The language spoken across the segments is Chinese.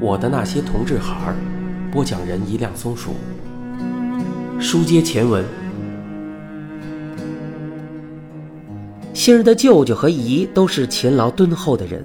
我的那些同志孩儿，播讲人一辆松鼠。书接前文，星儿的舅舅和姨都是勤劳敦厚的人，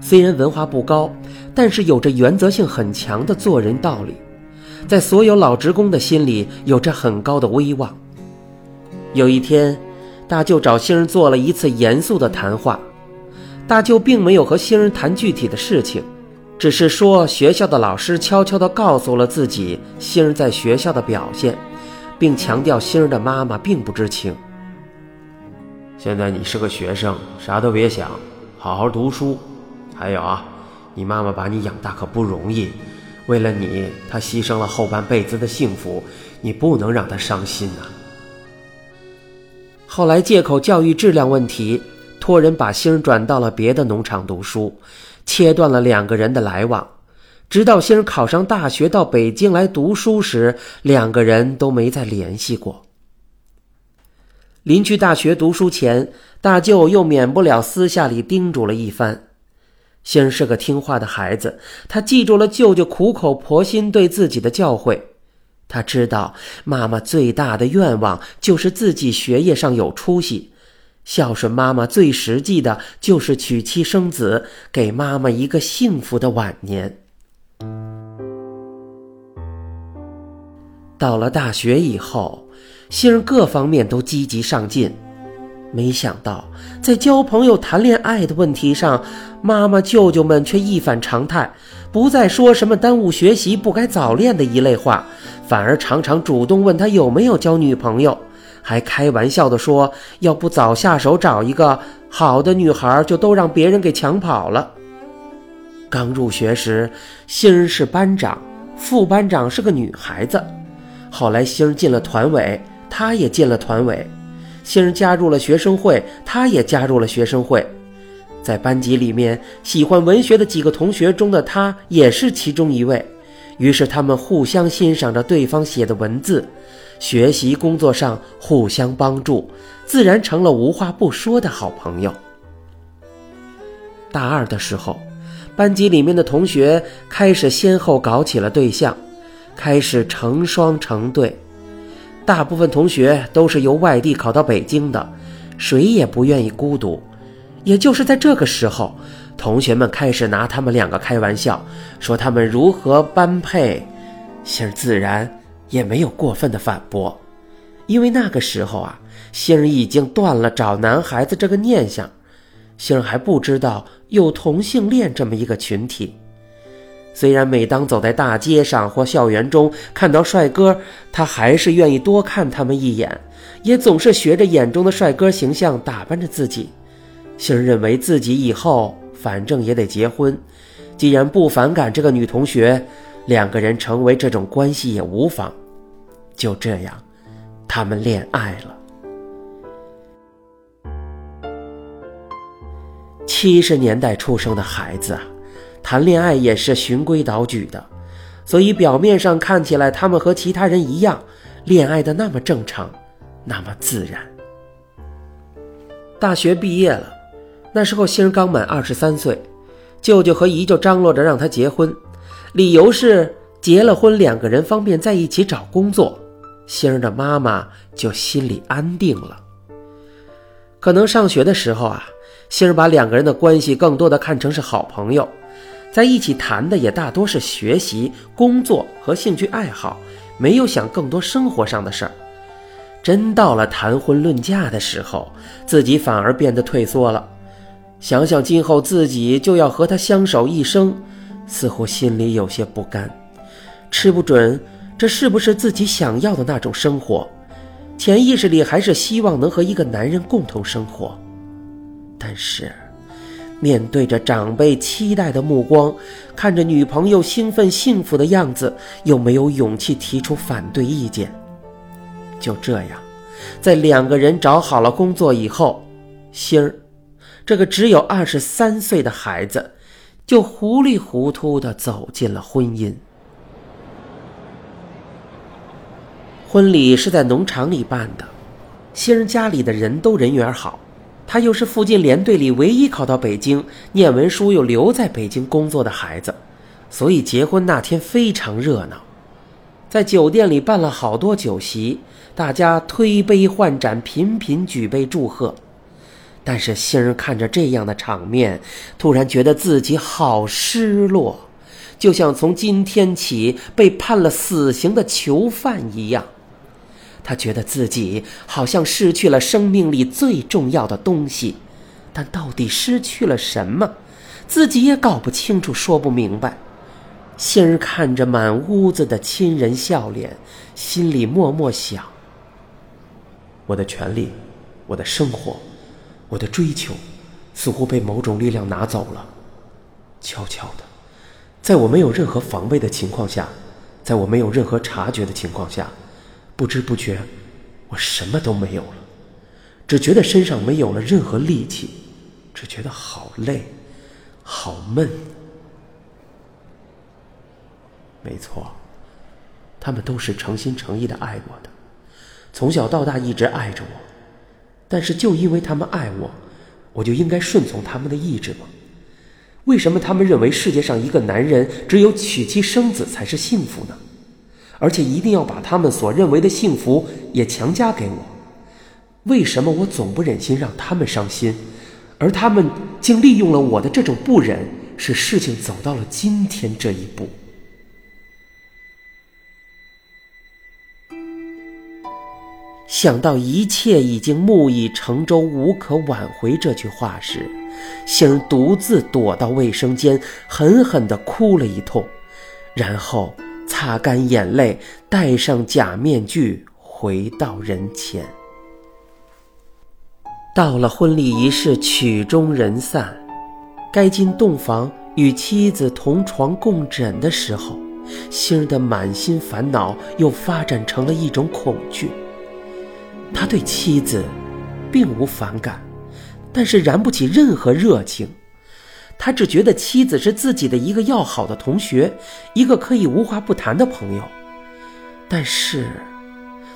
虽然文化不高，但是有着原则性很强的做人道理，在所有老职工的心里有着很高的威望。有一天，大舅找星儿做了一次严肃的谈话。大舅并没有和星儿谈具体的事情，只是说学校的老师悄悄地告诉了自己星儿在学校的表现，并强调星儿的妈妈并不知情。现在你是个学生，啥都别想，好好读书。还有啊，你妈妈把你养大可不容易，为了你，她牺牲了后半辈子的幸福，你不能让她伤心啊。后来借口教育质量问题。托人把星儿转到了别的农场读书，切断了两个人的来往。直到星儿考上大学到北京来读书时，两个人都没再联系过。临去大学读书前，大舅又免不了私下里叮嘱了一番。星儿是个听话的孩子，他记住了舅舅苦口婆心对自己的教诲。他知道妈妈最大的愿望就是自己学业上有出息。孝顺妈妈最实际的就是娶妻生子，给妈妈一个幸福的晚年。到了大学以后，星儿各方面都积极上进，没想到在交朋友、谈恋爱的问题上，妈妈、舅舅们却一反常态，不再说什么耽误学习、不该早恋的一类话，反而常常主动问他有没有交女朋友。还开玩笑地说：“要不早下手找一个好的女孩，就都让别人给抢跑了。”刚入学时，星儿是班长，副班长是个女孩子。后来星儿进了团委，她也进了团委。星儿加入了学生会，她也加入了学生会。在班级里面，喜欢文学的几个同学中的她也是其中一位。于是他们互相欣赏着对方写的文字。学习工作上互相帮助，自然成了无话不说的好朋友。大二的时候，班级里面的同学开始先后搞起了对象，开始成双成对。大部分同学都是由外地考到北京的，谁也不愿意孤独。也就是在这个时候，同学们开始拿他们两个开玩笑，说他们如何般配，心自然。也没有过分的反驳，因为那个时候啊，星儿已经断了找男孩子这个念想，星儿还不知道有同性恋这么一个群体。虽然每当走在大街上或校园中看到帅哥，他还是愿意多看他们一眼，也总是学着眼中的帅哥形象打扮着自己。星儿认为自己以后反正也得结婚，既然不反感这个女同学，两个人成为这种关系也无妨。就这样，他们恋爱了。七十年代出生的孩子啊，谈恋爱也是循规蹈矩的，所以表面上看起来他们和其他人一样，恋爱的那么正常，那么自然。大学毕业了，那时候星刚满二十三岁，舅舅和姨就张罗着让他结婚，理由是结了婚两个人方便在一起找工作。星儿的妈妈就心里安定了。可能上学的时候啊，星儿把两个人的关系更多的看成是好朋友，在一起谈的也大多是学习、工作和兴趣爱好，没有想更多生活上的事儿。真到了谈婚论嫁的时候，自己反而变得退缩了。想想今后自己就要和他相守一生，似乎心里有些不甘，吃不准。这是不是自己想要的那种生活？潜意识里还是希望能和一个男人共同生活，但是面对着长辈期待的目光，看着女朋友兴奋幸福的样子，又没有勇气提出反对意见。就这样，在两个人找好了工作以后，星儿这个只有二十三岁的孩子，就糊里糊涂地走进了婚姻。婚礼是在农场里办的，星儿家里的人都人缘好，他又是附近连队里唯一考到北京念文书又留在北京工作的孩子，所以结婚那天非常热闹，在酒店里办了好多酒席，大家推杯换盏，频频举杯祝贺。但是星儿看着这样的场面，突然觉得自己好失落，就像从今天起被判了死刑的囚犯一样。他觉得自己好像失去了生命里最重要的东西，但到底失去了什么，自己也搞不清楚，说不明白。心儿看着满屋子的亲人笑脸，心里默默想：我的权利，我的生活。我的追求似乎被某种力量拿走了，悄悄的，在我没有任何防备的情况下，在我没有任何察觉的情况下，不知不觉，我什么都没有了，只觉得身上没有了任何力气，只觉得好累，好闷。没错，他们都是诚心诚意的爱我的，从小到大一直爱着我。但是，就因为他们爱我，我就应该顺从他们的意志吗？为什么他们认为世界上一个男人只有娶妻生子才是幸福呢？而且一定要把他们所认为的幸福也强加给我？为什么我总不忍心让他们伤心，而他们竟利用了我的这种不忍，使事情走到了今天这一步？想到一切已经木已成舟，无可挽回这句话时，星儿独自躲到卫生间，狠狠地哭了一通，然后擦干眼泪，戴上假面具，回到人前。到了婚礼仪式，曲终人散，该进洞房与妻子同床共枕的时候，星儿的满心烦恼又发展成了一种恐惧。他对妻子并无反感，但是燃不起任何热情。他只觉得妻子是自己的一个要好的同学，一个可以无话不谈的朋友。但是，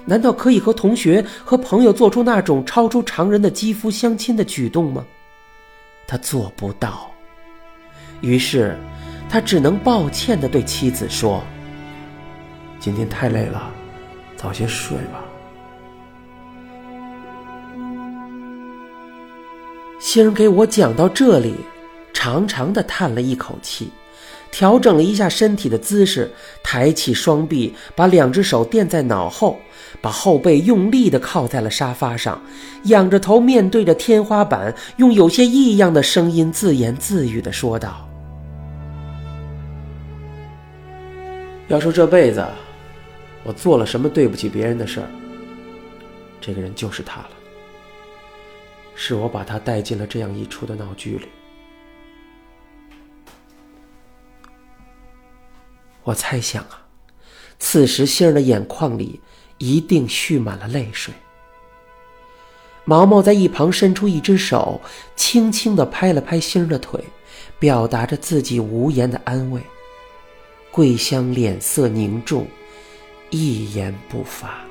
难道可以和同学和朋友做出那种超出常人的肌肤相亲的举动吗？他做不到。于是，他只能抱歉地对妻子说：“今天太累了，早些睡吧。”星儿给我讲到这里，长长的叹了一口气，调整了一下身体的姿势，抬起双臂，把两只手垫在脑后，把后背用力的靠在了沙发上，仰着头面对着天花板，用有些异样的声音自言自语的说道：“要说这辈子我做了什么对不起别人的事儿，这个人就是他了。”是我把他带进了这样一出的闹剧里。我猜想啊，此时星儿的眼眶里一定蓄满了泪水。毛毛在一旁伸出一只手，轻轻的拍了拍星儿的腿，表达着自己无言的安慰。桂香脸色凝重，一言不发。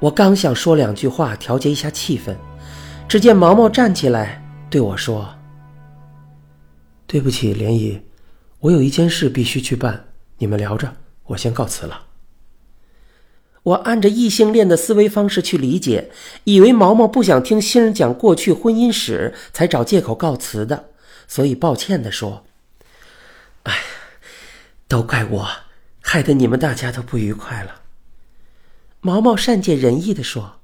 我刚想说两句话调节一下气氛，只见毛毛站起来对我说：“对不起，莲姨，我有一件事必须去办，你们聊着，我先告辞了。”我按着异性恋的思维方式去理解，以为毛毛不想听新人讲过去婚姻史，才找借口告辞的，所以抱歉的说：“哎，都怪我，害得你们大家都不愉快了。”毛毛善解人意的说：“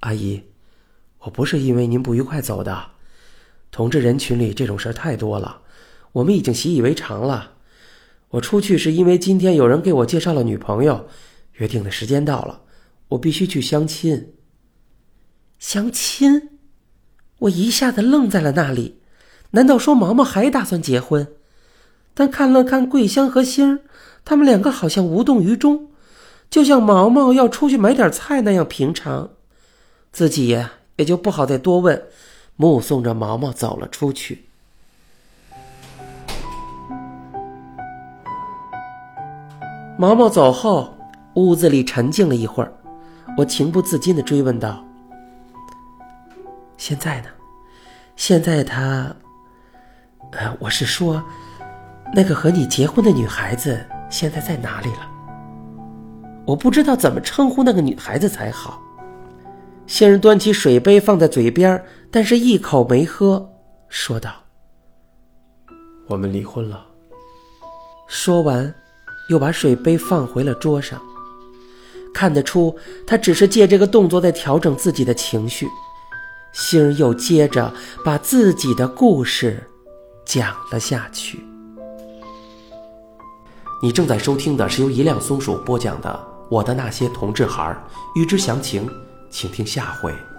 阿姨，我不是因为您不愉快走的。同志人群里这种事儿太多了，我们已经习以为常了。我出去是因为今天有人给我介绍了女朋友，约定的时间到了，我必须去相亲。相亲？我一下子愣在了那里。难道说毛毛还打算结婚？但看了看桂香和星儿，他们两个好像无动于衷。”就像毛毛要出去买点菜那样平常，自己也就不好再多问，目送着毛毛走了出去。毛毛走后，屋子里沉静了一会儿，我情不自禁的追问道：“现在呢？现在他……呃，我是说，那个和你结婚的女孩子现在在哪里了？我不知道怎么称呼那个女孩子才好。仙人端起水杯放在嘴边，但是一口没喝，说道：“我们离婚了。”说完，又把水杯放回了桌上。看得出，他只是借这个动作在调整自己的情绪。星儿又接着把自己的故事讲了下去。你正在收听的是由一辆松鼠播讲的《我的那些同志孩儿》，欲知详情，请听下回。